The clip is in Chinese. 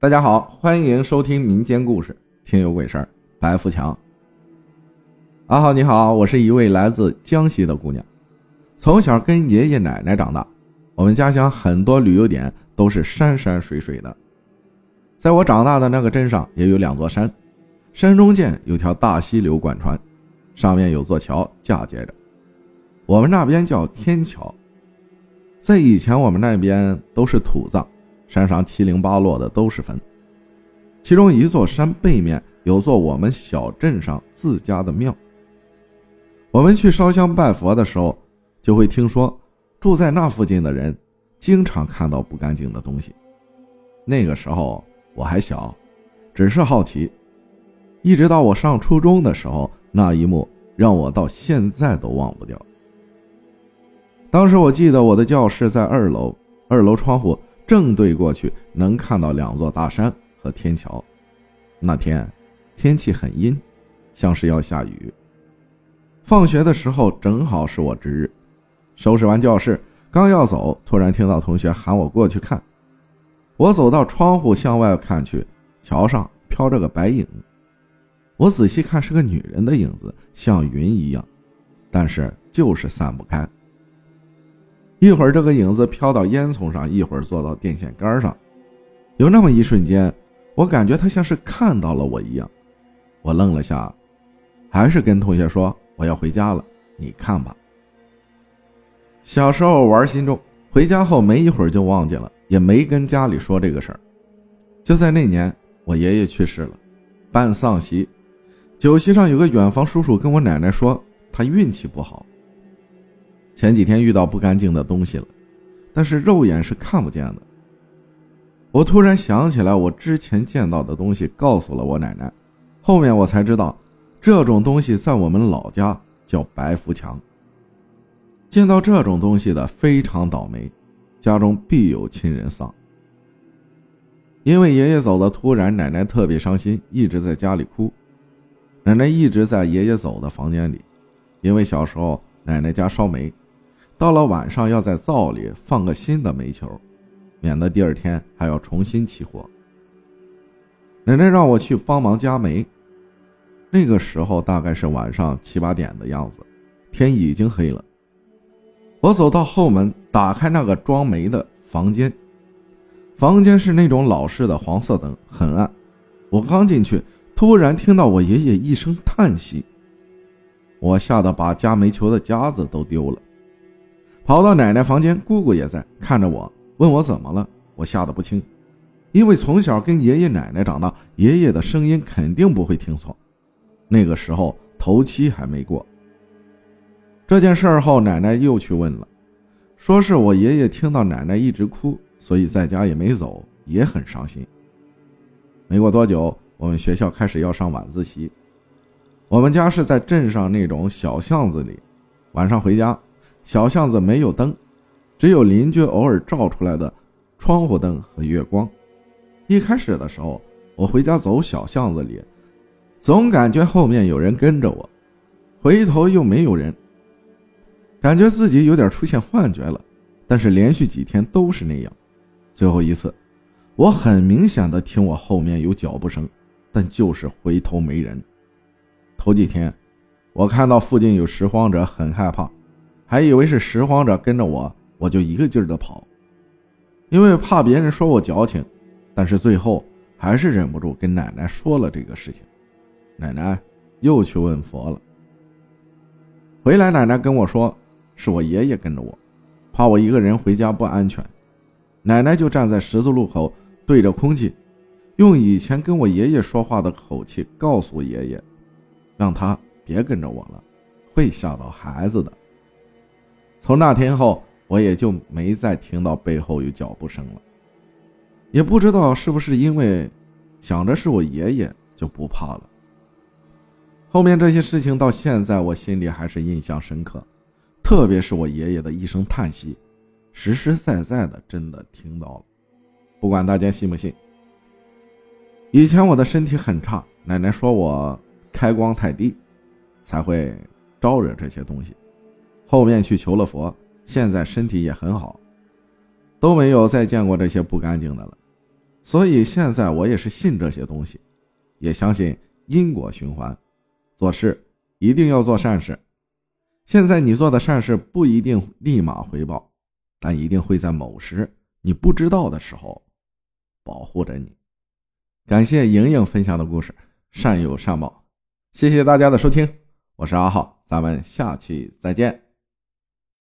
大家好，欢迎收听民间故事《听有鬼事儿》。白富强，阿浩你好，我是一位来自江西的姑娘，从小跟爷爷奶奶长大。我们家乡很多旅游点都是山山水水的，在我长大的那个镇上也有两座山，山中间有条大溪流贯穿，上面有座桥架接着，我们那边叫天桥。在以前我们那边都是土葬，山上七零八落的都是坟，其中一座山背面有座我们小镇上自家的庙。我们去烧香拜佛的时候，就会听说。住在那附近的人，经常看到不干净的东西。那个时候我还小，只是好奇。一直到我上初中的时候，那一幕让我到现在都忘不掉。当时我记得我的教室在二楼，二楼窗户正对过去能看到两座大山和天桥。那天天气很阴，像是要下雨。放学的时候正好是我值日。收拾完教室，刚要走，突然听到同学喊我过去看。我走到窗户向外看去，桥上飘着个白影。我仔细看，是个女人的影子，像云一样，但是就是散不开。一会儿这个影子飘到烟囱上，一会儿坐到电线杆上。有那么一瞬间，我感觉他像是看到了我一样。我愣了下，还是跟同学说我要回家了，你看吧。小时候玩心重，回家后没一会儿就忘记了，也没跟家里说这个事儿。就在那年，我爷爷去世了，办丧席，酒席上有个远房叔叔跟我奶奶说，他运气不好，前几天遇到不干净的东西了，但是肉眼是看不见的。我突然想起来，我之前见到的东西，告诉了我奶奶，后面我才知道，这种东西在我们老家叫白福强。见到这种东西的非常倒霉，家中必有亲人丧。因为爷爷走的突然，奶奶特别伤心，一直在家里哭。奶奶一直在爷爷走的房间里，因为小时候奶奶家烧煤，到了晚上要在灶里放个新的煤球，免得第二天还要重新起火。奶奶让我去帮忙加煤。那个时候大概是晚上七八点的样子，天已经黑了。我走到后门，打开那个装煤的房间。房间是那种老式的黄色灯，很暗。我刚进去，突然听到我爷爷一声叹息，我吓得把加煤球的夹子都丢了，跑到奶奶房间，姑姑也在，看着我，问我怎么了。我吓得不轻，因为从小跟爷爷奶奶长大，爷爷的声音肯定不会听错。那个时候头七还没过。这件事后，奶奶又去问了，说是我爷爷听到奶奶一直哭，所以在家也没走，也很伤心。没过多久，我们学校开始要上晚自习，我们家是在镇上那种小巷子里，晚上回家，小巷子没有灯，只有邻居偶尔照出来的窗户灯和月光。一开始的时候，我回家走小巷子里，总感觉后面有人跟着我，回头又没有人。感觉自己有点出现幻觉了，但是连续几天都是那样。最后一次，我很明显的听我后面有脚步声，但就是回头没人。头几天，我看到附近有拾荒者，很害怕，还以为是拾荒者跟着我，我就一个劲儿的跑，因为怕别人说我矫情。但是最后还是忍不住跟奶奶说了这个事情，奶奶又去问佛了。回来，奶奶跟我说。是我爷爷跟着我，怕我一个人回家不安全，奶奶就站在十字路口，对着空气，用以前跟我爷爷说话的口气告诉爷爷，让他别跟着我了，会吓到孩子的。从那天后，我也就没再听到背后有脚步声了，也不知道是不是因为想着是我爷爷就不怕了。后面这些事情到现在我心里还是印象深刻。特别是我爷爷的一声叹息，实实在在的真的听到了。不管大家信不信，以前我的身体很差，奶奶说我开光太低，才会招惹这些东西。后面去求了佛，现在身体也很好，都没有再见过这些不干净的了。所以现在我也是信这些东西，也相信因果循环，做事一定要做善事。现在你做的善事不一定立马回报，但一定会在某时你不知道的时候保护着你。感谢莹莹分享的故事，善有善报。谢谢大家的收听，我是阿浩，咱们下期再见。